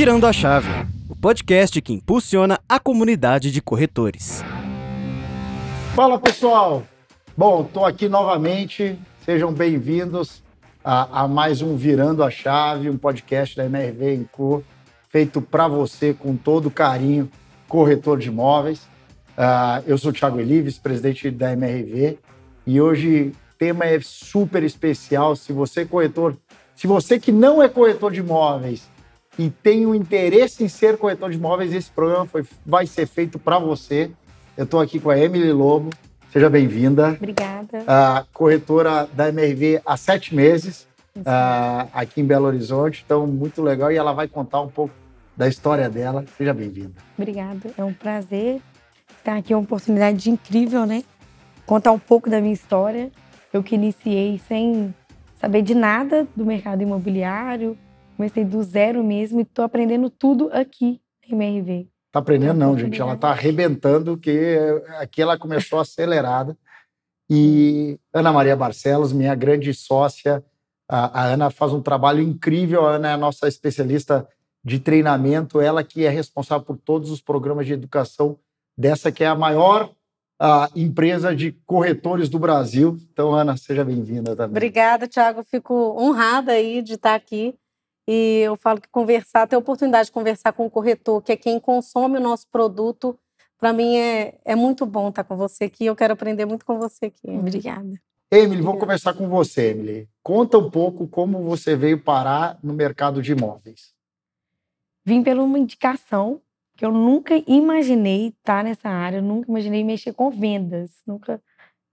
Virando a Chave, o podcast que impulsiona a comunidade de corretores. Fala pessoal! Bom, estou aqui novamente. Sejam bem-vindos a, a, mais um Virando a Chave, um podcast da MRV Co, feito para você com todo carinho, corretor de imóveis. Uh, eu sou o Thiago Elives, presidente da MRV, e hoje o tema é super especial. Se você é corretor, se você que não é corretor de imóveis e tem o um interesse em ser corretor de imóveis, esse programa foi, vai ser feito para você. Eu estou aqui com a Emily Lobo. Seja bem-vinda. Obrigada. Corretora da MRV há sete meses, uh, aqui em Belo Horizonte. Então, muito legal. E ela vai contar um pouco da história dela. Seja bem-vinda. Obrigada. É um prazer estar aqui. É uma oportunidade incrível, né? Contar um pouco da minha história. Eu que iniciei sem saber de nada do mercado imobiliário, Comecei do zero mesmo e estou aprendendo tudo aqui em MRV. Tá aprendendo não, gente. Ela tá arrebentando, que aqui ela começou acelerada. E Ana Maria Barcelos, minha grande sócia, a, a Ana faz um trabalho incrível. A Ana é a nossa especialista de treinamento, ela que é responsável por todos os programas de educação dessa que é a maior a empresa de corretores do Brasil. Então, Ana, seja bem-vinda também. Obrigada, Tiago. Fico honrada aí de estar aqui e eu falo que conversar, ter a oportunidade de conversar com o corretor, que é quem consome o nosso produto, para mim é, é muito bom estar com você aqui. Eu quero aprender muito com você aqui. Obrigada. Emily, vamos começar com você, Emily. Conta um pouco como você veio parar no mercado de imóveis. Vim pela uma indicação que eu nunca imaginei estar nessa área, nunca imaginei mexer com vendas, nunca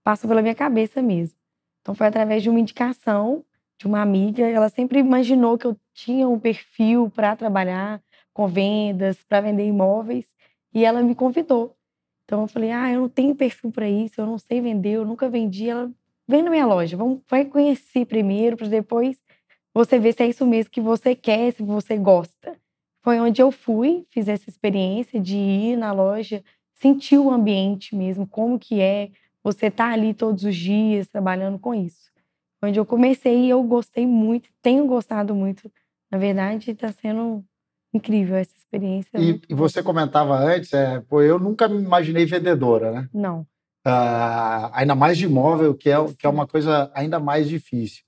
passou pela minha cabeça mesmo. Então foi através de uma indicação de uma amiga, ela sempre imaginou que eu tinha um perfil para trabalhar com vendas, para vender imóveis, e ela me convidou. Então eu falei: "Ah, eu não tenho perfil para isso, eu não sei vender, eu nunca vendi". Ela vem na minha loja, vamos vai conhecer primeiro para depois você ver se é isso mesmo que você quer, se você gosta. Foi onde eu fui, fiz essa experiência de ir na loja, sentir o ambiente mesmo, como que é você tá ali todos os dias trabalhando com isso onde eu comecei e eu gostei muito, tenho gostado muito. Na verdade, está sendo incrível essa experiência. E, e você comentava antes, é, pô, eu nunca me imaginei vendedora, né? Não. Uh, ainda mais de imóvel, que é, que é uma coisa ainda mais difícil.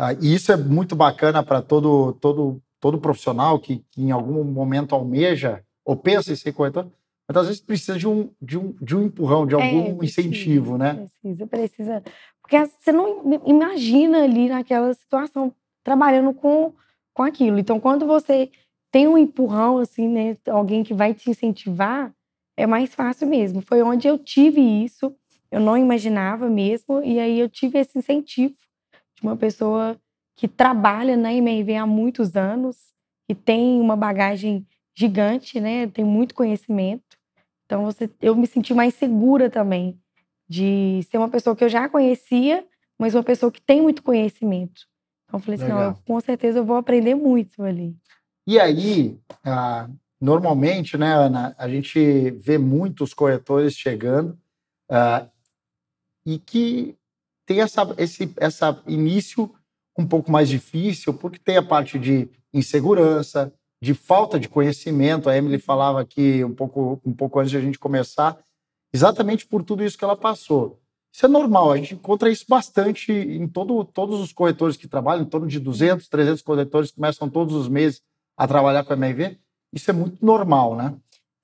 Uh, e isso é muito bacana para todo, todo, todo profissional que, que, em algum momento almeja ou pensa em ser corretor, mas às vezes precisa de um, de um, de um empurrão, de algum é, precisa, incentivo, né? Precisa, precisa. Porque você não imagina ali naquela situação trabalhando com, com aquilo. Então, quando você tem um empurrão, assim, né? Alguém que vai te incentivar, é mais fácil mesmo. Foi onde eu tive isso, eu não imaginava mesmo, e aí eu tive esse incentivo de uma pessoa que trabalha na MRV há muitos anos, que tem uma bagagem gigante, né? Tem muito conhecimento. Então você, eu me senti mais segura também de ser uma pessoa que eu já conhecia, mas uma pessoa que tem muito conhecimento. Então eu falei assim, não, eu, com certeza eu vou aprender muito ali. E aí, ah, normalmente, né, Ana, a gente vê muitos corretores chegando ah, e que tem essa, esse essa início um pouco mais difícil, porque tem a parte de insegurança, de falta de conhecimento. A Emily falava aqui um pouco, um pouco antes de a gente começar, exatamente por tudo isso que ela passou. Isso é normal, a gente encontra isso bastante em todo, todos os corretores que trabalham, em torno de 200, 300 corretores que começam todos os meses a trabalhar com a MRV. Isso é muito normal, né?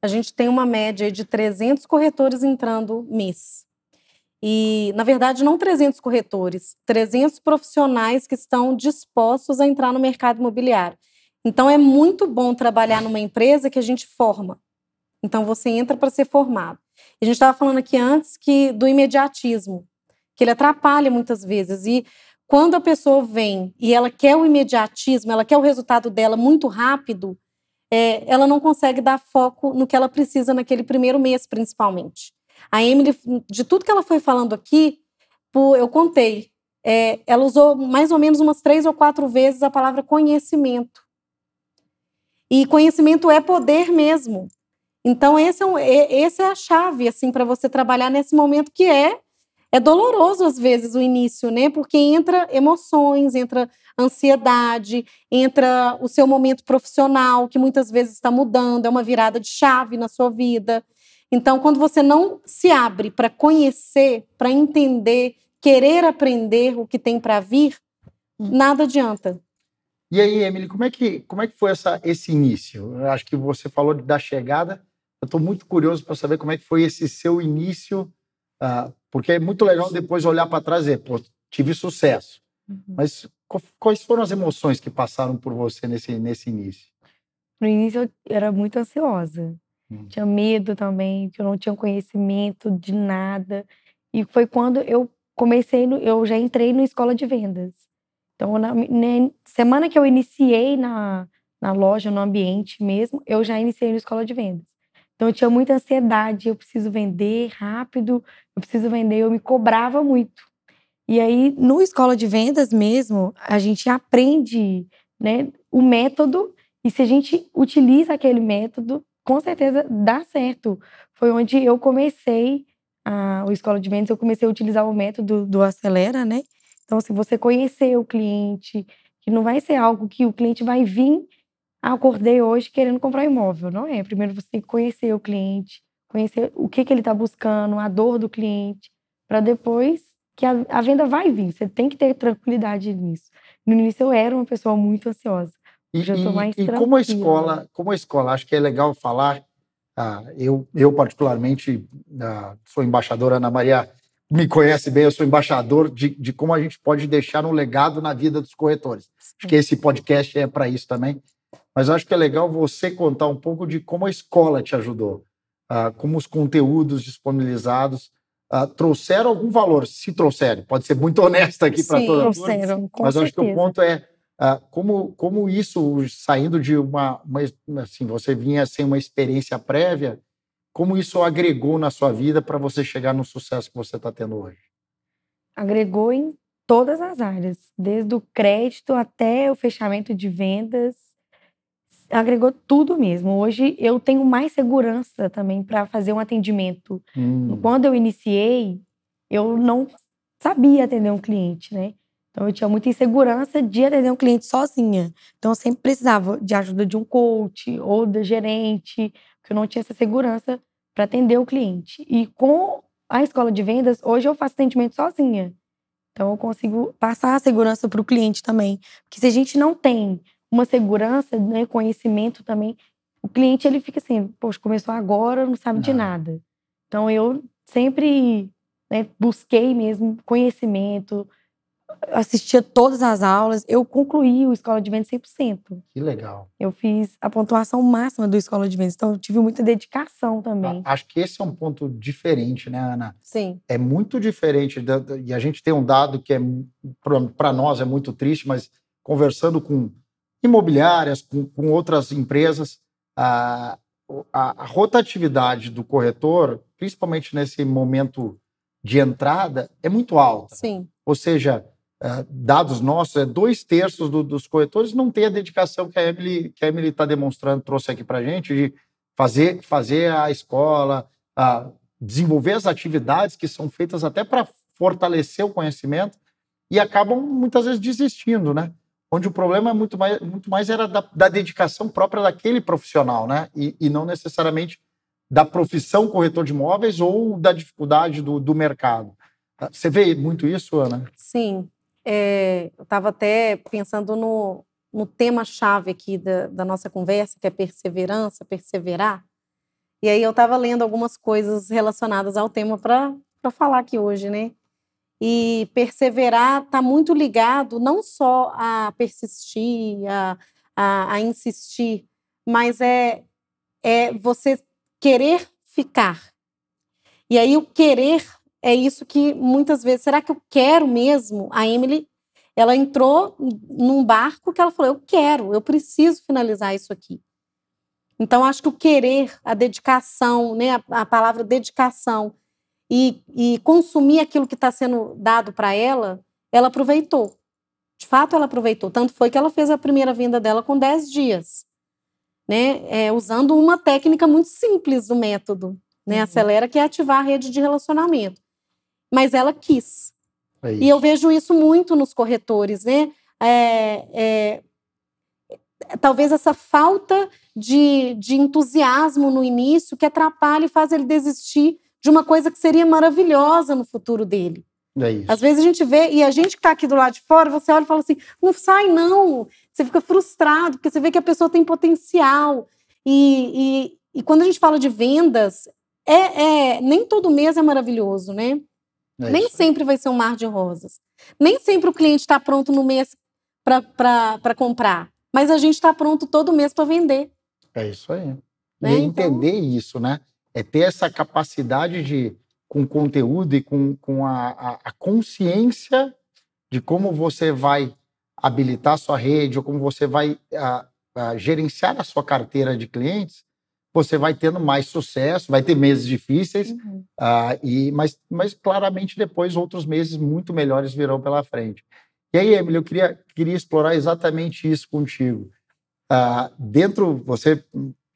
A gente tem uma média de 300 corretores entrando mês. E, na verdade, não 300 corretores, 300 profissionais que estão dispostos a entrar no mercado imobiliário. Então é muito bom trabalhar numa empresa que a gente forma. Então você entra para ser formado. A gente estava falando aqui antes que do imediatismo, que ele atrapalha muitas vezes e quando a pessoa vem e ela quer o imediatismo, ela quer o resultado dela muito rápido, é, ela não consegue dar foco no que ela precisa naquele primeiro mês, principalmente. A Emily, de tudo que ela foi falando aqui, eu contei, é, ela usou mais ou menos umas três ou quatro vezes a palavra conhecimento. E conhecimento é poder mesmo. Então, esse é, esse é a chave assim para você trabalhar nesse momento que é, é doloroso às vezes o início, né? Porque entra emoções, entra ansiedade, entra o seu momento profissional, que muitas vezes está mudando, é uma virada de chave na sua vida. Então, quando você não se abre para conhecer, para entender, querer aprender o que tem para vir, nada adianta. E aí, Emily, como é que, como é que foi essa, esse início? Eu acho que você falou da chegada. Eu estou muito curioso para saber como é que foi esse seu início, uh, porque é muito legal depois olhar para trás e dizer, pô, tive sucesso. Uhum. Mas quais foram as emoções que passaram por você nesse, nesse início? No início eu era muito ansiosa. Hum. Tinha medo também, que eu não tinha conhecimento de nada. E foi quando eu comecei, no, eu já entrei na escola de vendas. Então, na, na semana que eu iniciei na, na loja, no ambiente mesmo, eu já iniciei na escola de vendas. Então, eu tinha muita ansiedade, eu preciso vender rápido, eu preciso vender, eu me cobrava muito. E aí, no escola de vendas mesmo, a gente aprende né, o método, e se a gente utiliza aquele método, com certeza dá certo. Foi onde eu comecei a, o escola de vendas, eu comecei a utilizar o método do Acelera, né? Então, se você conhecer o cliente, que não vai ser algo que o cliente vai vir, ah, acordei hoje querendo comprar imóvel, não é? Primeiro você tem que conhecer o cliente, conhecer o que, que ele está buscando, a dor do cliente, para depois que a, a, venda vai vir. Você tem que ter tranquilidade nisso. No início eu era uma pessoa muito ansiosa. E, e, e como a escola, como a escola, acho que é legal falar. Ah, eu, eu particularmente ah, sou embaixadora Ana Maria me conhece bem, eu sou embaixador de, de como a gente pode deixar um legado na vida dos corretores. Acho que esse podcast é para isso também. Mas acho que é legal você contar um pouco de como a escola te ajudou, uh, como os conteúdos disponibilizados uh, trouxeram algum valor, se trouxeram. Pode ser muito honesta aqui para todos. Trouxeram, com Mas certeza. acho que o ponto é uh, como, como isso, saindo de uma, uma. Assim, você vinha sem uma experiência prévia, como isso agregou na sua vida para você chegar no sucesso que você está tendo hoje? Agregou em todas as áreas, desde o crédito até o fechamento de vendas. Agregou tudo mesmo. Hoje eu tenho mais segurança também para fazer um atendimento. Hum. Quando eu iniciei, eu não sabia atender um cliente, né? Então eu tinha muita insegurança de atender um cliente sozinha. Então eu sempre precisava de ajuda de um coach ou da gerente porque eu não tinha essa segurança para atender o cliente. E com a escola de vendas, hoje eu faço atendimento sozinha. Então eu consigo passar a segurança para o cliente também. Porque se a gente não tem uma segurança, né, conhecimento também, o cliente ele fica assim, poxa, começou agora, não sabe não. de nada. Então eu sempre né, busquei mesmo conhecimento, assistia todas as aulas, eu concluí o Escola de Vendas 100%. Que legal. Eu fiz a pontuação máxima do Escola de Vendas, então eu tive muita dedicação também. Acho que esse é um ponto diferente, né, Ana? Sim. É muito diferente, e a gente tem um dado que é para nós é muito triste, mas conversando com imobiliárias, com, com outras empresas, a, a, a rotatividade do corretor, principalmente nesse momento de entrada, é muito alta. Sim. Ou seja, uh, dados nossos, é dois terços do, dos corretores não tem a dedicação que a Emily que a Emily está demonstrando, trouxe aqui para a gente, de fazer, fazer a escola, uh, desenvolver as atividades que são feitas até para fortalecer o conhecimento e acabam muitas vezes desistindo, né? Onde o problema é muito mais, muito mais era da, da dedicação própria daquele profissional, né? E, e, não necessariamente da profissão corretor de imóveis ou da dificuldade do, do mercado. Você vê muito isso, Ana? Sim. É, eu estava até pensando no, no tema-chave aqui da, da, nossa conversa, que é perseverança, perseverar. E aí eu estava lendo algumas coisas relacionadas ao tema para falar aqui hoje, né? E perseverar está muito ligado não só a persistir, a, a, a insistir, mas é, é você querer ficar. E aí o querer é isso que muitas vezes, será que eu quero mesmo? A Emily, ela entrou num barco que ela falou, eu quero, eu preciso finalizar isso aqui. Então, acho que o querer, a dedicação, né, a, a palavra dedicação e, e consumir aquilo que está sendo dado para ela, ela aproveitou. De fato, ela aproveitou. Tanto foi que ela fez a primeira venda dela com 10 dias, né? É, usando uma técnica muito simples do método, né? Uhum. Acelera, que é ativar a rede de relacionamento. Mas ela quis. É E eu vejo isso muito nos corretores, né? É, é, talvez essa falta de, de entusiasmo no início que atrapalha e faz ele desistir de uma coisa que seria maravilhosa no futuro dele. É isso. Às vezes a gente vê, e a gente que está aqui do lado de fora, você olha e fala assim: não sai, não. Você fica frustrado, porque você vê que a pessoa tem potencial. E, e, e quando a gente fala de vendas, é, é, nem todo mês é maravilhoso, né? É Nem isso. sempre vai ser um mar de rosas. Nem sempre o cliente está pronto no mês para comprar. Mas a gente está pronto todo mês para vender. É isso aí. Né? E é Então- entender isso, né? É ter essa capacidade de, com conteúdo e com, com a, a, a consciência de como você vai habilitar a sua rede ou como você vai ah, ah, gerenciar a sua carteira de clientes, você vai tendo mais sucesso, vai ter meses difíceis, ah, e, mas, mas claramente depois outros meses muito melhores virão pela frente. E aí, Emily, eu queria, queria explorar exatamente isso contigo. Ah, dentro, você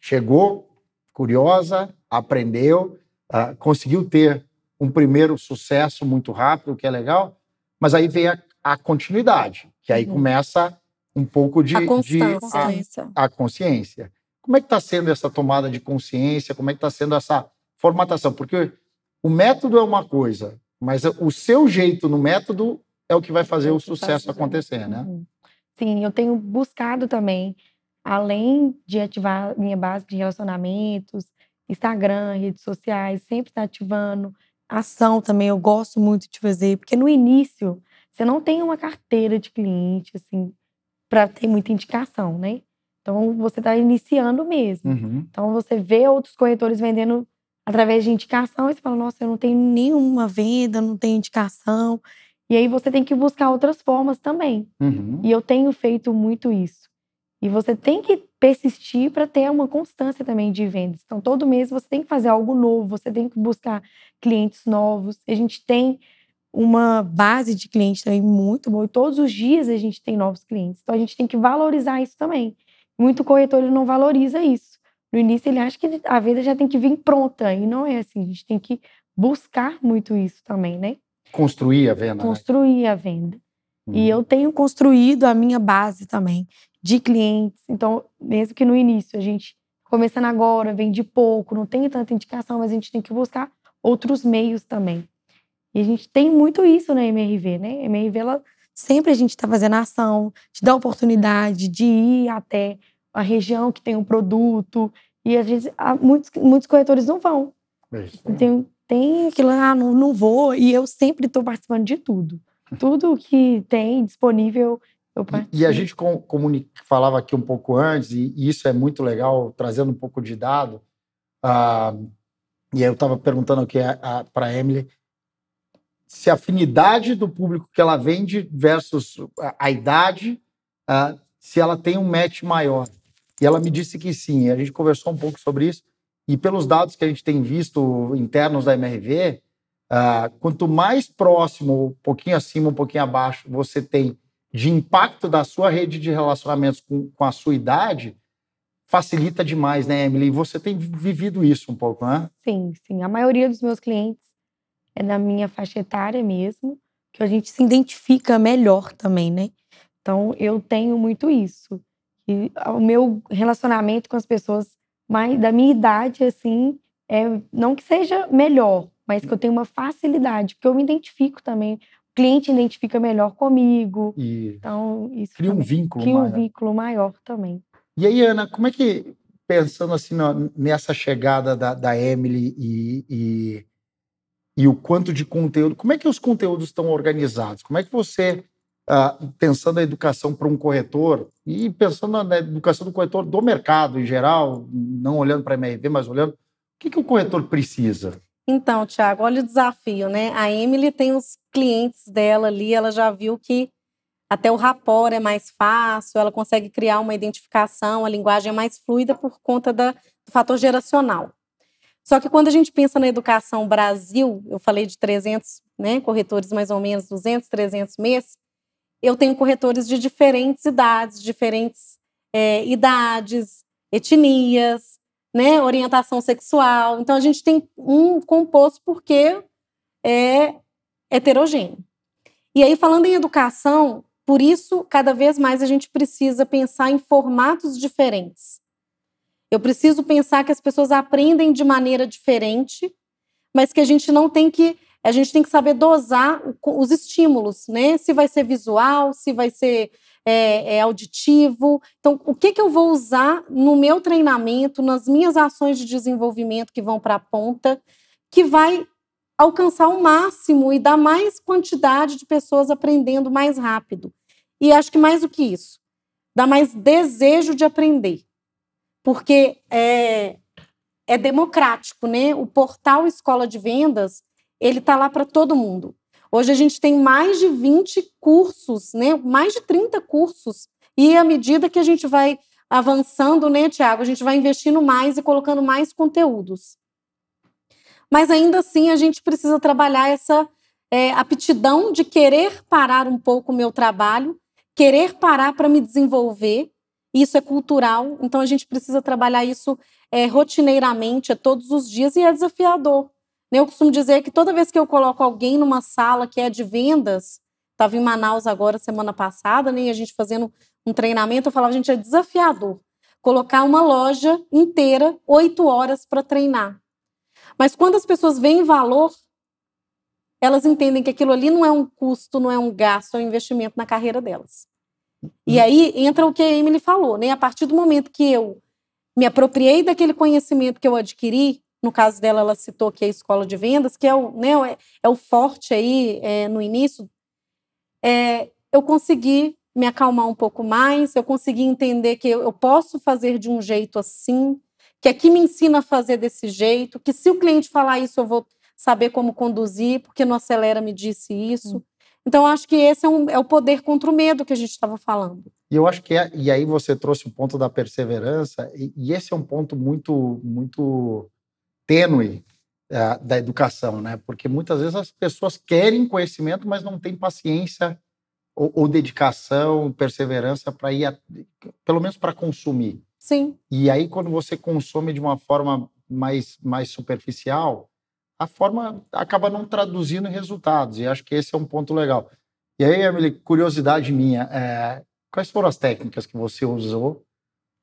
chegou curiosa, aprendeu, ah, conseguiu ter um primeiro sucesso muito rápido, que é legal, mas aí vem a, a continuidade, que aí Uhum. começa um pouco de, a de- a, a consciência. Como é que está sendo essa tomada de consciência? Como é que está sendo essa formatação? Porque o método é uma coisa, mas o seu jeito no método é o que vai fazer É o sucesso acontecer, né? Uhum. Sim, eu tenho buscado também, além de ativar minha base de relacionamentos, Instagram, redes sociais, sempre está ativando. Ação também, eu gosto muito de fazer, porque no início você não tem uma carteira de cliente, assim, para ter muita indicação, né? Então você está iniciando mesmo. Uhum. Então você vê outros corretores vendendo através de indicação e você fala, nossa, eu não tenho nenhuma venda, não tenho indicação. E aí você tem que buscar outras formas também. Uhum. E eu tenho feito muito isso. E você tem que persistir para ter uma constância também de vendas. Então, todo mês você tem que fazer algo novo, você tem que buscar clientes novos. A gente tem uma base de clientes também muito boa. E todos os dias a gente tem novos clientes. Então, a gente tem que valorizar isso também. Muito corretor ele não valoriza isso. No início, ele acha que a venda já tem que vir pronta. E não é assim. A gente tem que buscar muito isso também, né? Construir a venda. né? Construir a venda. Uhum. E eu tenho construído a minha base também de clientes. Então, mesmo que no início a gente começando agora, vende pouco, não tem tanta indicação, mas a gente tem que buscar outros meios também. E a gente tem muito isso na MRV, né? A MRV, ela, sempre a gente está fazendo ação, te dá a oportunidade de ir até a região que tem um produto. E a gente, há muitos, muitos corretores não vão. É isso aí. Tem, tem aquilo, ah, não, não vou. E eu sempre estou participando de tudo. Tudo que tem disponível, eu participo. E, e a gente com, falava aqui um pouco antes, e, e isso é muito legal, trazendo um pouco de dado. ah, e aí eu estava perguntando aqui para a Emily se a afinidade do público que ela vende versus a, idade, ah, se ela tem um match maior. E ela me disse que sim. A gente conversou um pouco sobre isso. E pelos dados que a gente tem visto internos da MRV, ah, quanto mais próximo, um pouquinho acima, um pouquinho abaixo, você tem de impacto da sua rede de relacionamentos com, com a sua idade, facilita demais, né, Emily? Você tem vivido isso um pouco, né? Sim, sim. A maioria dos meus clientes é da minha faixa etária mesmo, que a gente se identifica melhor também, né? Então, eu tenho muito isso. E o meu relacionamento com as pessoas mais da minha idade, assim, é não que seja melhor, mas que eu tenho uma facilidade, porque eu me identifico também. O cliente identifica melhor comigo. E Então, isso cria um também vínculo cria um maior. vínculo maior também. E aí, Ana, como é que, pensando assim na- nessa chegada da, da Emily e, e, e o quanto de conteúdo, como é que os conteúdos estão organizados? Como é que você, ah, pensando a educação para um corretor e pensando na educação do corretor do mercado em geral, não olhando para a MRV, mas olhando, o que, que o corretor precisa? Então, Tiago, olha o desafio, né? A Emily tem os clientes dela ali, ela já viu que até o rapport é mais fácil, ela consegue criar uma identificação, a linguagem é mais fluida por conta da, do fator geracional. Só que quando a gente pensa na educação Brasil, eu falei de 300 né, corretores, mais ou menos 200, 300 meses, eu tenho corretores de diferentes idades, diferentes eh, idades, etnias, né, orientação sexual. Então a gente tem um composto porque é heterogêneo. E aí, falando em educação, por isso, cada vez mais a gente precisa pensar em formatos diferentes. Eu preciso pensar que as pessoas aprendem de maneira diferente, mas que a gente não tem que a gente tem que saber dosar os estímulos, né? Se vai ser visual, se vai ser é, é, auditivo. Então, o que, que eu vou usar no meu treinamento, nas minhas ações de desenvolvimento que vão para a ponta, que vai alcançar o máximo e dar mais quantidade de pessoas aprendendo mais rápido. E acho que mais do que isso, dá mais desejo de aprender. Porque é, é democrático, né? O portal Escola de Vendas, ele está lá para todo mundo. Hoje a gente tem mais de 20 cursos, né? mais de 30 cursos. E à medida que a gente vai avançando, né, Tiago, a gente vai investindo mais e colocando mais conteúdos. Mas ainda assim a gente precisa trabalhar essa é, aptidão de querer parar um pouco o meu trabalho, querer parar para me desenvolver. Isso é cultural, então a gente precisa trabalhar isso é, rotineiramente, é todos os dias e é desafiador. Eu costumo dizer que toda vez que eu coloco alguém numa sala que é de vendas, estava em Manaus agora semana passada, né, e a gente fazendo um treinamento, eu falava, gente, é desafiador colocar uma loja inteira oito horas para treinar. Mas quando as pessoas veem valor, elas entendem que aquilo ali não é um custo, não é um gasto, é um investimento na carreira delas. E uhum. aí entra o que a Emily falou, né? A partir do momento que eu me apropriei daquele conhecimento que eu adquiri, no caso dela, ela citou que é a escola de vendas, que é o, né, é, é o forte aí é, no início. É, eu consegui me acalmar um pouco mais, eu consegui entender que eu, eu posso fazer de um jeito assim, que aqui me ensina a fazer desse jeito, que se o cliente falar isso, eu vou saber como conduzir, porque no Acelera me disse isso. Hum. Então, acho que esse é, um, é, o poder contra o medo que a gente estava falando. E eu acho que é, e aí você trouxe o ponto da perseverança, e, e esse é um ponto muito, muito tênue uh, da educação, né? Porque muitas vezes as pessoas querem conhecimento, mas não têm paciência ou, ou dedicação, perseverança para ir, a, pelo menos para consumir. Sim. E aí quando você consome de uma forma mais mais superficial, a forma acaba não traduzindo resultados. E acho que esse é um ponto legal. E aí, Emily, curiosidade minha, é, quais foram as técnicas que você usou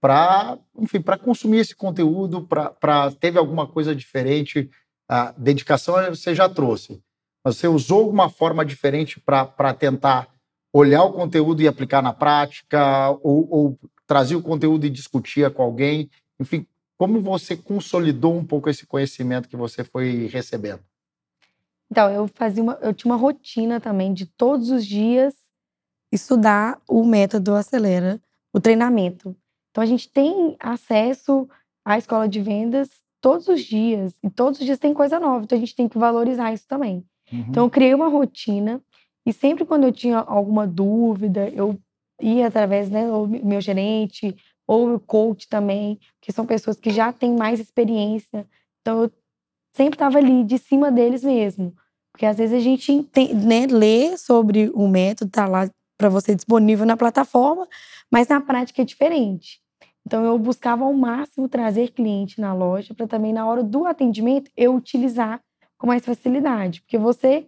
para, enfim, para consumir esse conteúdo, para teve alguma coisa diferente, a dedicação você já trouxe, mas você usou alguma forma diferente para tentar olhar o conteúdo e aplicar na prática, ou, ou trazer o conteúdo e discutir com alguém, enfim, como você consolidou um pouco esse conhecimento que você foi recebendo? Então, eu fazia uma, eu tinha uma rotina também de todos os dias estudar o método Acelera, o treinamento. Então a gente tem acesso à escola de vendas todos os dias, e todos os dias tem coisa nova, então a gente tem que valorizar isso também. Uhum. Então eu criei uma rotina e sempre quando eu tinha alguma dúvida, eu ia através, né, do meu gerente ou o coach também, que são pessoas que já têm mais experiência. Então eu sempre estava ali de cima deles mesmo. Porque às vezes a gente tem, né, lê sobre o método, tá lá para você disponível na plataforma, mas na prática é diferente. Então eu buscava ao máximo trazer cliente na loja para também na hora do atendimento eu utilizar com mais facilidade, porque você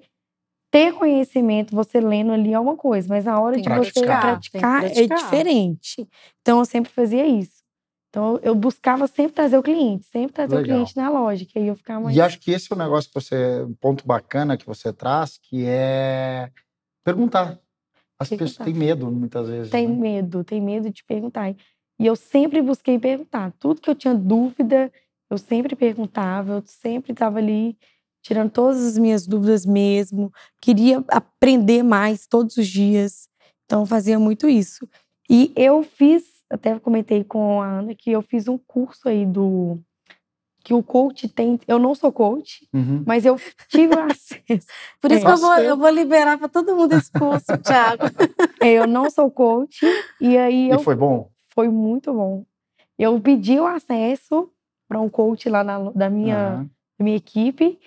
ter conhecimento, você lendo ali é uma coisa, mas na hora tem de praticar, você praticar, praticar, é diferente. Então eu sempre fazia isso. Então eu buscava sempre trazer o cliente, sempre trazer Legal. o cliente na loja, que aí eu ficava mais... E acho que esse é um negócio que você, um ponto bacana que você traz, que é perguntar. As perguntar. pessoas têm medo muitas vezes. Tem né? medo, tem medo de perguntar. E eu sempre busquei perguntar. Tudo que eu tinha dúvida, eu sempre perguntava, eu sempre estava ali tirando todas as minhas dúvidas mesmo. Queria aprender mais todos os dias. Então, eu fazia muito isso. E eu fiz, até comentei com a Ana, que eu fiz um curso aí do. Que o coach tem. Eu não sou coach, uhum. mas eu tive acesso. Por isso é. que eu vou, eu vou liberar para todo mundo esse curso, Thiago. É, eu não sou coach. E aí. E eu, foi bom? foi muito bom. Eu pedi o acesso para um coach lá na, da minha, uhum. da minha equipe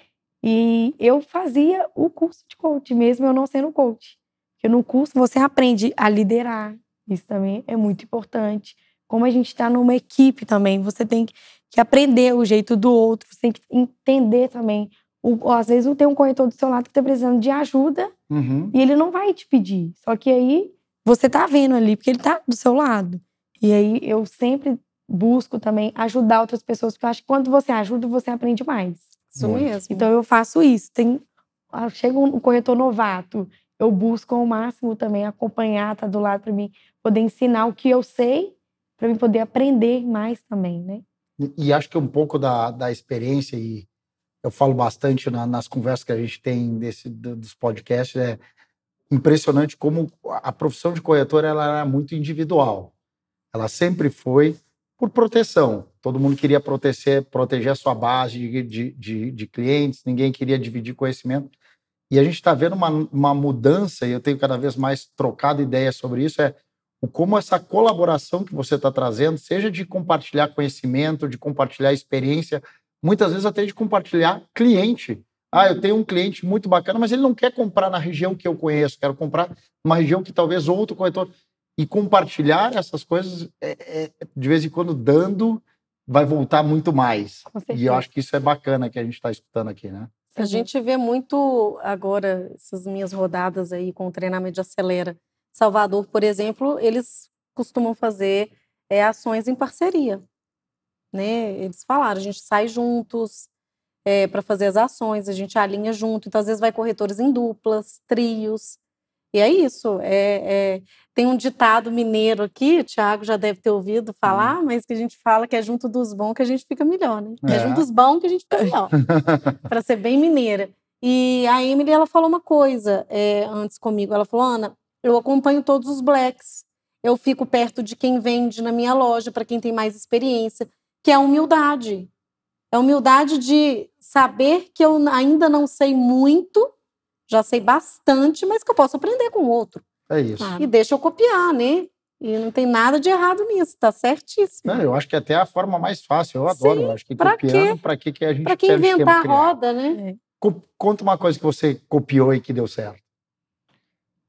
e eu fazia o curso de coach, mesmo eu não sendo coach. Porque no curso você aprende a liderar, isso também é muito importante. Como a gente está numa equipe também, você tem que aprender o jeito do outro, você tem que entender também O, às vezes tem um corretor do seu lado que está precisando de ajuda Uhum. e ele não vai te pedir. Só que aí você tá vendo ali, porque ele tá do seu lado. E aí eu sempre busco também ajudar outras pessoas, porque eu acho que quando você ajuda, você aprende mais. Isso Muito. mesmo. Então eu faço isso. Tem, ah, chega um corretor novato, eu busco ao máximo também acompanhar, tá do lado para mim poder ensinar o que eu sei, para mim poder aprender mais também, né? E, e acho que um pouco da, da experiência, e eu falo bastante na- nas conversas que a gente tem desse, do- dos podcasts, é impressionante como a profissão de corretor ela era muito individual. Ela sempre foi por proteção. Todo mundo queria proteger, proteger a sua base de, de, de, de clientes, ninguém queria dividir conhecimento. E a gente está vendo uma, uma mudança, e eu tenho cada vez mais trocado ideias sobre isso, é como essa colaboração que você está trazendo, seja de compartilhar conhecimento, de compartilhar experiência, muitas vezes até de compartilhar cliente. Ah, eu tenho um cliente muito bacana, mas ele não quer comprar na região que eu conheço, quero comprar numa região que talvez outro corretor. E compartilhar essas coisas, é- é, de vez em quando, dando, vai voltar muito mais. E eu acho que isso é bacana que a gente está escutando aqui, né? A gente vê muito agora, essas minhas rodadas aí com o treinamento de acelera. Salvador, por exemplo, eles costumam fazer é, ações em parceria. Né? Eles falaram, a gente sai juntos para fazer as ações, a gente alinha junto. Então, às vezes, vai corretores em duplas, trios. E é isso. é- é- Tem um ditado mineiro aqui, o Thiago já deve ter ouvido falar, mas que a gente fala que é junto dos bons que a gente fica melhor, né? É, É. junto dos bons que a gente fica melhor para ser bem mineira. E a Emily, ela falou uma coisa é, antes comigo. Ela falou, Ana, eu acompanho todos os blacks. Eu fico perto de quem vende na minha loja, para quem tem mais experiência, que é a humildade. É a humildade de saber que eu ainda não sei muito, já sei bastante, mas que eu posso aprender com o outro. É isso. E deixa eu copiar, né? E não tem nada de errado nisso, tá certíssimo. Não, eu acho que até é a forma mais fácil. Eu adoro. eu acho que pra copiando, para que, que a gente Para um esquema inventar a roda, né? Co- Conta uma coisa que você copiou e que deu certo.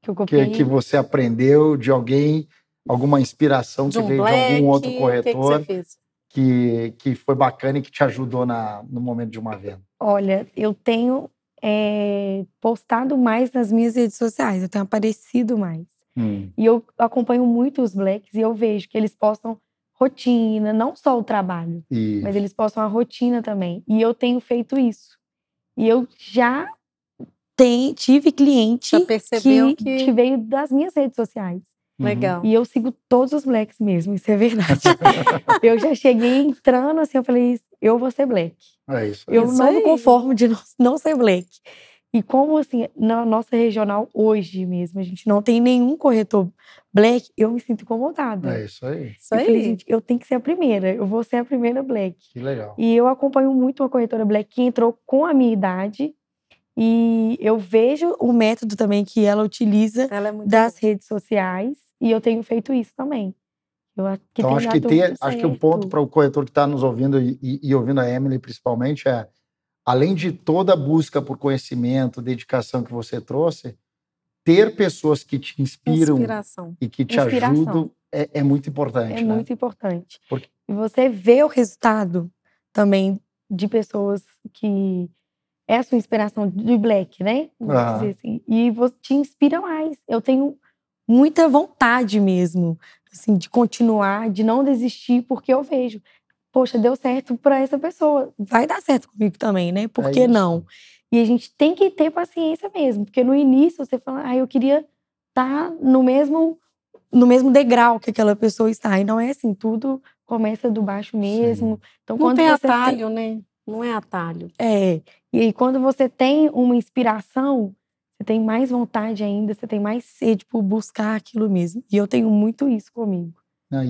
que eu Que, copiei. que você aprendeu de alguém, alguma inspiração De que um veio black, de algum outro o que que corretor você fez? que, que foi bacana e que te ajudou na, no momento de uma venda. Olha, eu tenho eh, postado mais nas minhas redes sociais, eu tenho aparecido mais. E eu acompanho muito os blacks e eu vejo que eles postam rotina, não só o trabalho, E mas eles postam a rotina também. E eu tenho feito isso. E eu já tem- tive cliente Já percebeu que, que- que veio das minhas redes sociais. Uhum. Legal. E eu sigo todos os blacks mesmo, isso é verdade. eu já cheguei entrando assim, eu falei, eu vou ser black. é isso. aí. Eu Isso não aí. me conformo de não, ser black. E como assim, na nossa regional hoje mesmo, a gente não tem nenhum corretor black, eu me sinto incomodada. É isso aí. Isso Eu falei, aí. gente, eu tenho que ser a primeira, eu vou ser a primeira black. Que legal. E eu acompanho muito uma corretora black que entrou com a minha idade e eu vejo o método também que ela utiliza Ela é das redes sociais e eu tenho feito isso também. Eu acho que Então, tem acho que, muito acho que um ponto para o corretor que está nos ouvindo e, e- ouvindo a Emily, principalmente, é além de toda a busca por conhecimento, dedicação que você trouxe, ter pessoas que te inspiram inspiração. e que te Inspiração. ajudam é, é muito importante. É né? muito importante. Porque- E você vê o resultado também de pessoas que é a sua inspiração de black, né? Dizer assim. E você te inspira mais. Eu tenho muita vontade mesmo, assim, de continuar, de não desistir, porque eu vejo, poxa, deu certo para essa pessoa, vai dar certo comigo também, né? Por É que isso. não? E a gente tem que ter paciência mesmo, porque no início você fala, ah, eu queria estar no mesmo no mesmo degrau que aquela pessoa está. E não é assim, tudo começa do baixo mesmo. Então, Não quando tem atalho, né? Não é atalho. é. E aí, quando você tem uma inspiração, você tem mais vontade ainda, você tem mais sede por buscar aquilo mesmo. E eu tenho muito isso comigo.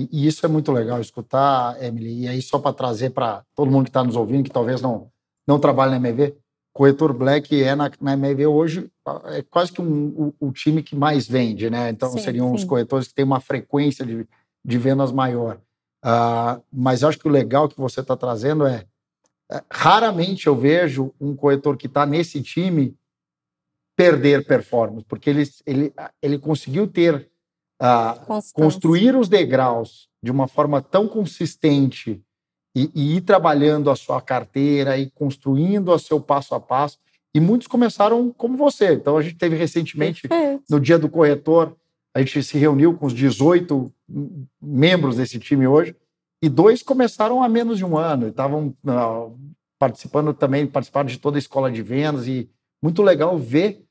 E isso é muito legal escutar, Emily. E aí, só para trazer para todo mundo que está nos ouvindo, que talvez não, não trabalhe na MV, corretor Black é na, na MV hoje é quase que um, o, o time que mais vende, né? Então, Sim, seriam os sim. corretores que têm uma frequência de, de vendas maior. Ah, mas acho que o legal que você está trazendo é, é, raramente eu vejo um corretor que está nesse time perder performance, porque ele, ele, ele conseguiu ter Constância. construir os degraus de uma forma tão consistente e, e ir trabalhando a sua carteira e construindo o seu passo a passo. E muitos começaram como você. Então, a gente teve recentemente, Perfeito. no dia do corretor, a gente se reuniu com os 18 membros desse time hoje, e dois começaram há menos de um ano, e estavam ah, participando também, participaram de toda a escola de vendas, e muito legal ver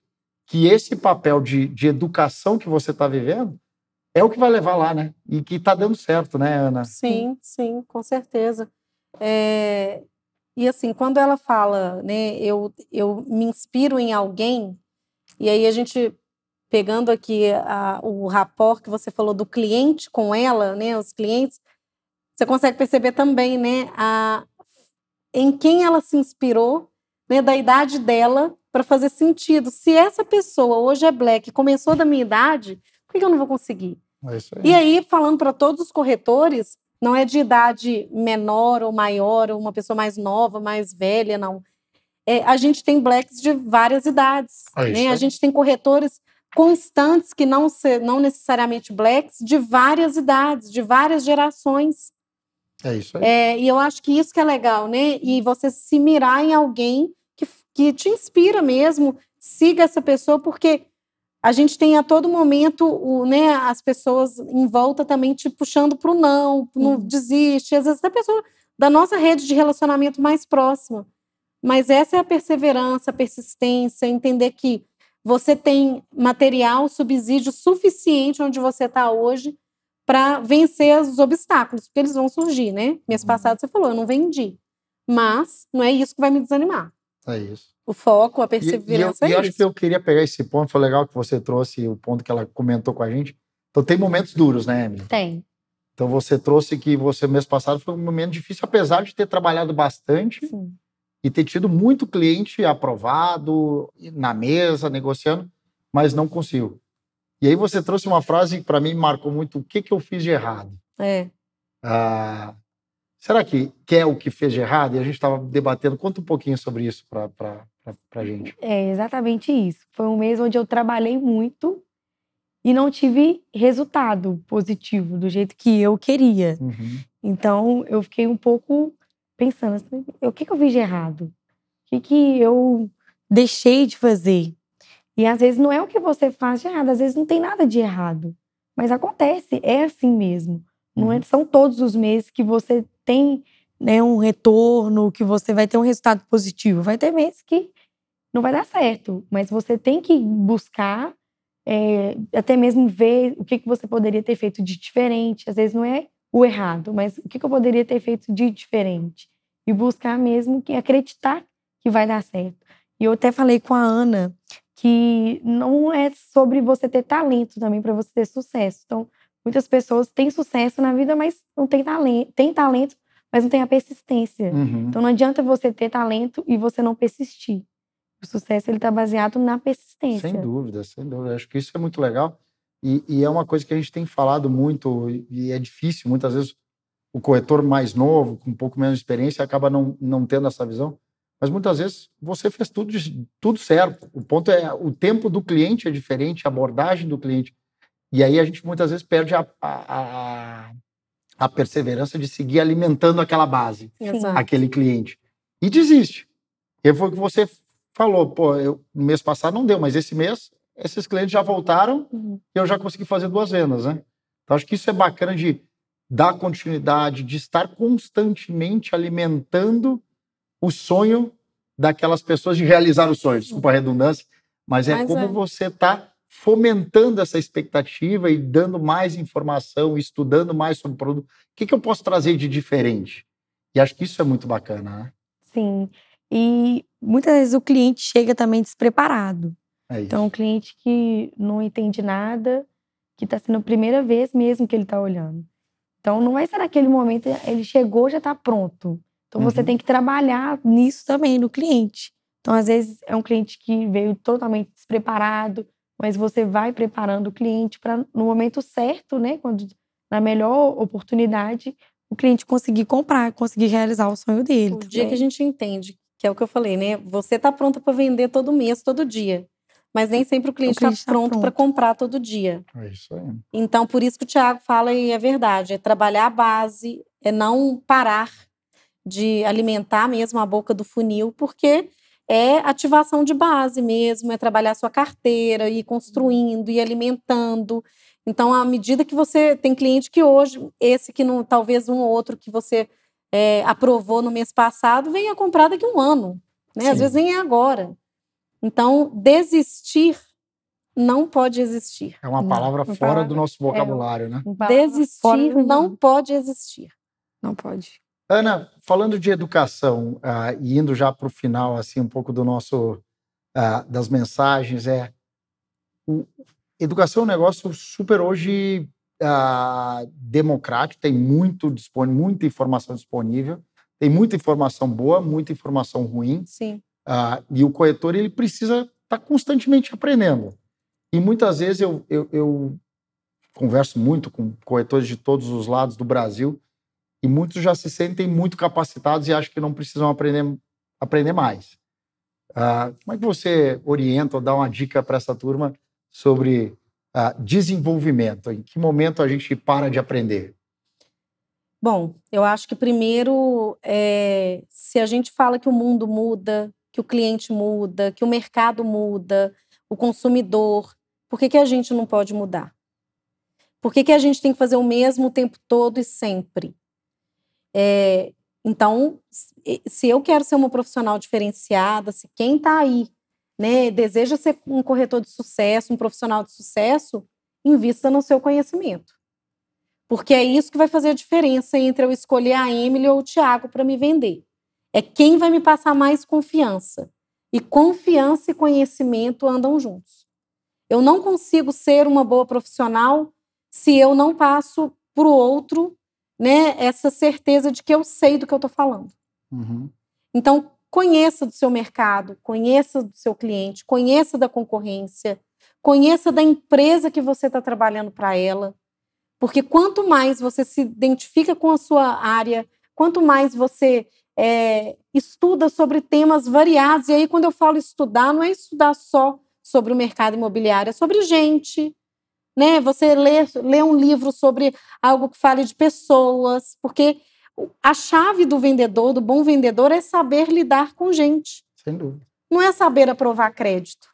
que esse papel de, de educação que você está vivendo é o que vai levar lá, né? E que está dando certo, né, Ana? Sim, sim, com certeza. É, e assim, quando ela fala, né, eu, eu me inspiro em alguém, e aí a gente, pegando aqui a, o rapport que você falou do cliente com ela, né, os clientes, você consegue perceber também, né, a, em quem ela se inspirou, né, da idade dela, para fazer sentido. Se essa pessoa hoje é black e começou da minha idade, por que eu não vou conseguir? É aí. E aí, falando para todos os corretores, não é de idade menor ou maior, ou uma pessoa mais nova, mais velha, não. É, a gente tem blacks de várias idades. É né? A gente tem corretores constantes que não, se, não necessariamente blacks, de várias idades, de várias gerações. É isso aí. É, e eu acho que isso que é legal, né? E você se mirar em alguém que, te inspira mesmo, siga essa pessoa, porque a gente tem a todo momento o, né, as pessoas em volta também te puxando para o não, não Uhum. desiste, às vezes da pessoa da nossa rede de relacionamento mais próxima. Mas essa é a perseverança, a persistência, entender que você tem material, subsídio suficiente onde você está hoje para vencer os obstáculos, porque eles vão surgir, né? Mês Uhum. passado você falou, eu não vendi. Mas não é isso que vai me desanimar. É isso. O foco, a E, e eu, perseverança e eu é acho isso. que eu queria pegar esse ponto, foi legal que você trouxe o ponto que ela comentou com a gente. Então tem momentos duros, né, Emily? Tem. Então você trouxe que você mês passado foi um momento difícil, apesar de ter trabalhado bastante Sim. e ter tido muito cliente aprovado na mesa, negociando, mas não conseguiu. E aí você trouxe uma frase que para mim marcou muito: o que, que eu fiz de errado? É. Ah, será que, que é o que fez de errado? E a gente estava debatendo. Conta um pouquinho sobre isso para a gente. É exatamente isso. Foi um mês onde eu trabalhei muito e não tive resultado positivo do jeito que eu queria. Uhum. Então eu fiquei um pouco pensando assim, o que, que eu fiz de errado? O que, que eu deixei de fazer? E às vezes não é o que você faz de errado, às vezes não tem nada de errado. Mas acontece, é assim mesmo. Não é, são todos os meses que você tem né, um retorno, que você vai ter um resultado positivo. Vai ter meses que não vai dar certo, mas você tem que buscar, é, até mesmo ver o que, que você poderia ter feito de diferente. Às vezes não é o errado, mas o que, que eu poderia ter feito de diferente. E buscar mesmo que acreditar que vai dar certo. E eu até falei com a Ana que não é sobre você ter talento também para você ter sucesso. Então, muitas pessoas têm sucesso na vida, mas não têm talento, tem talento, mas não tem a persistência. Uhum. Então não adianta você ter talento e você não persistir. O sucesso ele está baseado na persistência. Sem dúvida, sem dúvida. Acho que isso é muito legal. E, e é uma coisa que a gente tem falado muito, e- é difícil, muitas vezes, o corretor mais novo, com um pouco menos de experiência, acaba não, não tendo essa visão. Mas muitas vezes você fez tudo, tudo certo. O ponto é o tempo do cliente é diferente, a abordagem do cliente. E aí a gente muitas vezes perde a, a, a, perseverança de seguir alimentando aquela base Exato. aquele cliente. E desiste. E foi o que você falou, pô, eu, no mês passado não deu, mas esse mês esses clientes já voltaram Uhum. e eu já consegui fazer duas vendas, né? Então acho que isso é bacana de dar continuidade, de estar constantemente alimentando o sonho daquelas pessoas de realizar o sonho. Desculpa a redundância, mas é Mas como é. você está fomentando essa expectativa e dando mais informação, estudando mais sobre o produto. O que, que eu posso trazer de diferente? E acho que isso é muito bacana, né? Sim. E muitas vezes o cliente chega também despreparado. É. Então, o cliente que não entende nada, que está sendo a primeira vez mesmo que ele está olhando. Então, não vai ser naquele momento, ele chegou, já está pronto. Então, você Uhum. tem que trabalhar nisso também, no cliente. Então, às vezes, é um cliente que veio totalmente despreparado, mas você vai preparando o cliente para, no momento certo, né, quando na melhor oportunidade, o cliente conseguir comprar, conseguir realizar o sonho dele. O dia que a também. gente entende, que é o que eu falei, né? Você tá pronta para vender todo mês, todo dia. Mas nem sempre o cliente está tá pronto para comprar todo dia. É isso aí. Então, por isso que o Thiago fala e é verdade, é trabalhar a base, é não parar. de alimentar mesmo a boca do funil, porque é ativação de base mesmo, é trabalhar sua carteira, ir construindo, ir alimentando. Então, à medida que você tem cliente que hoje, esse que não, talvez um ou outro que você é, aprovou no mês passado, venha comprar daqui a um ano. Né? Às vezes nem é agora. Então, desistir não pode existir. É uma palavra Não, fora palavra- do nosso vocabulário, né? Uma palavra fora Desistir não pode existir. Não pode. Ana, falando de educação ah, e indo já para o final, assim, um pouco do nosso ah, das mensagens, é o- educação é um negócio super hoje ah, democrático, tem muito dispone, muita informação disponível, tem muita informação boa, muita informação ruim. Sim. E o corretor ele precisa estar constantemente aprendendo. E muitas vezes eu, eu, eu converso muito com corretores de todos os lados do Brasil e muitos já se sentem muito capacitados e acham que não precisam aprender, aprender mais. Ah, como é que você orienta ou dá uma dica para essa turma sobre ah, desenvolvimento? Em que momento a gente para de aprender? Bom, eu acho que primeiro, é, se a gente fala que o mundo muda, que o cliente muda, que o mercado muda, o consumidor, por que, que a gente não pode mudar? Por que, que a gente tem que fazer o mesmo o tempo todo e sempre? É, então, se- eu quero ser uma profissional diferenciada, se quem está aí né, deseja ser um corretor de sucesso, um profissional de sucesso, invista no seu conhecimento. Porque é isso que vai fazer a diferença entre eu escolher a Emily ou o Thiago para me vender. É quem vai me passar mais confiança. E confiança e conhecimento andam juntos. Eu não consigo ser uma boa profissional se eu não passo para o outro né, essa certeza de que eu sei do que eu estou falando. Uhum. Então, conheça do seu mercado, conheça do seu cliente, conheça da concorrência, conheça da empresa que você está trabalhando para ela. Porque quanto mais você se identifica com a sua área, quanto mais você é, estuda sobre temas variados, e aí quando eu falo estudar, não é estudar só sobre o mercado imobiliário, é sobre gente. Né? Você lê, lê um livro sobre algo que fale de pessoas, porque a chave do vendedor, do bom vendedor, é saber lidar com gente. Sem dúvida. Não é saber aprovar crédito.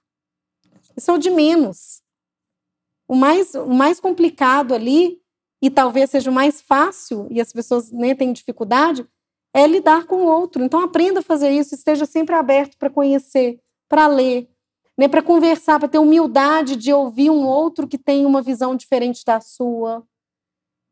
Isso é o de menos. O mais, o mais complicado ali, e talvez seja o mais fácil, e as pessoas nem têm dificuldade, é lidar com o outro. Então aprenda a fazer isso, esteja sempre aberto para conhecer, para ler, né, para conversar, para ter humildade de ouvir um outro que tem uma visão diferente da sua.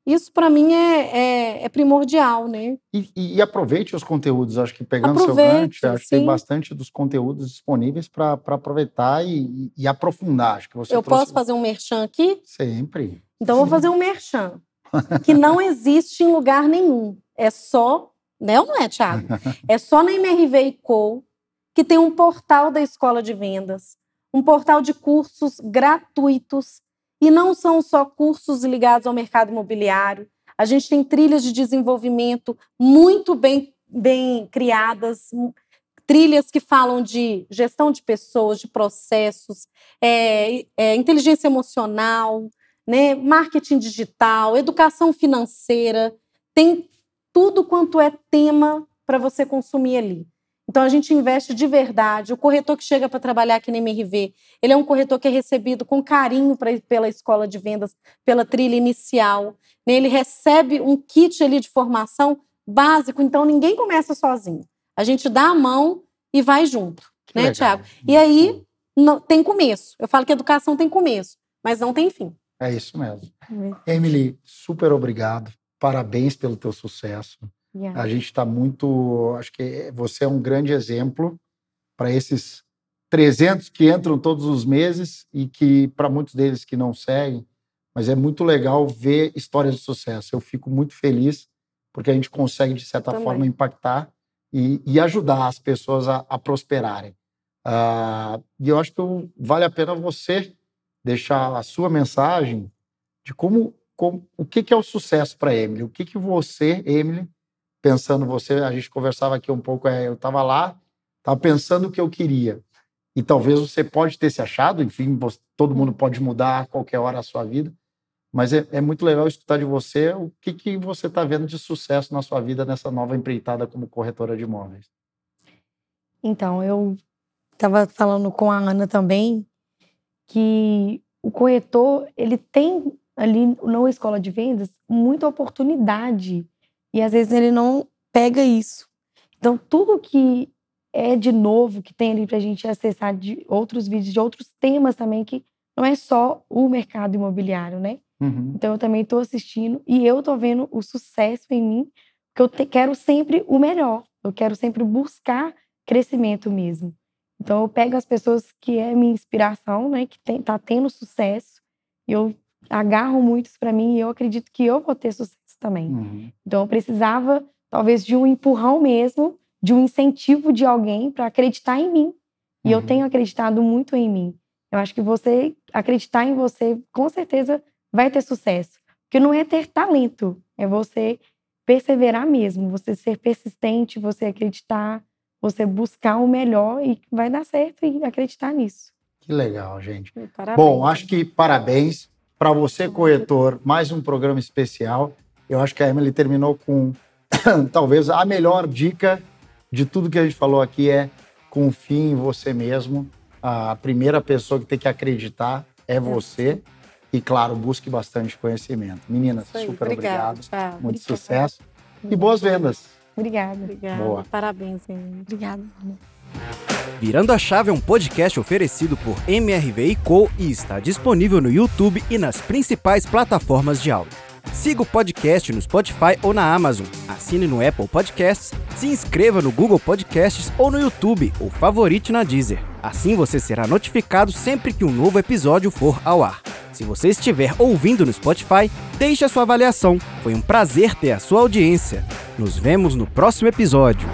Isso para mim é, é, é primordial, né? E, e- aproveite os conteúdos, acho que pegando seu Aproveite, gancho, acho que tem sim. bastante dos conteúdos disponíveis para aproveitar e, e- aprofundar. Acho que você Eu trouxe posso fazer um merchan aqui? sempre. Então, eu vou fazer um merchan, que não existe em lugar nenhum. É só, né ou não é, Thiago? É só na MRV Co. que tem um portal da Escola de Vendas, um portal de cursos gratuitos, e não são só cursos ligados ao mercado imobiliário. A gente tem trilhas de desenvolvimento muito bem, bem criadas, trilhas que falam de gestão de pessoas, de processos, é, é, inteligência emocional, né, marketing digital, educação financeira, tem tudo quanto é tema para você consumir ali. Então a gente investe de verdade. O corretor que chega para trabalhar aqui na MRV, ele é um corretor que é recebido com carinho pra, pela escola de vendas, pela trilha inicial. né? Ele recebe um kit ali de formação básico, então ninguém começa sozinho. A gente dá a mão e vai junto, Que né, legal. Tiago? E aí não, tem começo. Eu falo que educação tem começo, mas não tem fim. É isso mesmo. Emily, super obrigado. Parabéns pelo teu sucesso. A gente está muito. Acho que você é um grande exemplo para esses 300 que entram todos os meses e que, para muitos deles que não seguem, mas é muito legal ver histórias de sucesso. Eu fico muito feliz porque a gente consegue, de certa Também. forma, impactar e, e ajudar as pessoas a, a prosperarem. Ah, e eu acho que eu- vale a pena você deixar a sua mensagem de como, como o que, que é o sucesso para Emily. O que, que você, Emily, pensando você, a gente conversava aqui um pouco, é, eu estava lá, estava pensando o que eu queria. E talvez você pode ter se achado, enfim, você- todo mundo pode mudar a qualquer hora a sua vida, Mas é, é muito legal escutar de você o que, que você está vendo de sucesso na sua vida nessa nova empreitada como corretora de imóveis. Então, eu estava falando com a Ana também que o corretor ele tem ali na escola de vendas muita oportunidade e às vezes ele não pega isso. Então, tudo que é de novo que tem ali para a gente acessar de outros vídeos, de outros temas também, que não é só o mercado imobiliário, né? Uhum. Então, eu também estou assistindo e eu estou vendo o sucesso em mim, porque eu te, quero sempre o melhor, eu quero sempre buscar crescimento mesmo. Então, eu pego as pessoas que é minha inspiração, né, que tem, tá tendo sucesso, e eu agarro muitos para mim e eu acredito que eu vou ter sucesso também. Uhum. Então, eu precisava, talvez, de um empurrão mesmo, de um incentivo de alguém para acreditar em mim. E eu Uhum. tenho acreditado muito em mim. Eu acho que você acreditar em você, com certeza, vai ter sucesso. Porque não é ter talento, é você perseverar mesmo, você ser persistente, você acreditar, você buscar o melhor e vai dar certo e acreditar nisso. Que legal, gente. Parabéns. Bom, acho que parabéns para você, corretor. Mais um programa especial. Eu acho que a Emily terminou com talvez a melhor dica de tudo que a gente falou aqui é confie em você mesmo. A primeira pessoa que tem que acreditar é você. E, claro, busque bastante conhecimento. Meninas, super obrigado. obrigado. Tchau. Muito Obrigada. sucesso. E boas vendas. Obrigada. Obrigada. Boa. Parabéns, Emily. Obrigada. Virando a Chave é um podcast oferecido por MRV Co e está disponível no YouTube e nas principais plataformas de áudio. Siga o podcast no Spotify ou na Amazon, assine no Apple Podcasts, se inscreva no Google Podcasts ou no YouTube ou favorite na Deezer. Assim você será notificado sempre que um novo episódio for ao ar. Se você estiver ouvindo no Spotify, deixe a sua avaliação. Foi um prazer ter a sua audiência. Nos vemos no próximo episódio.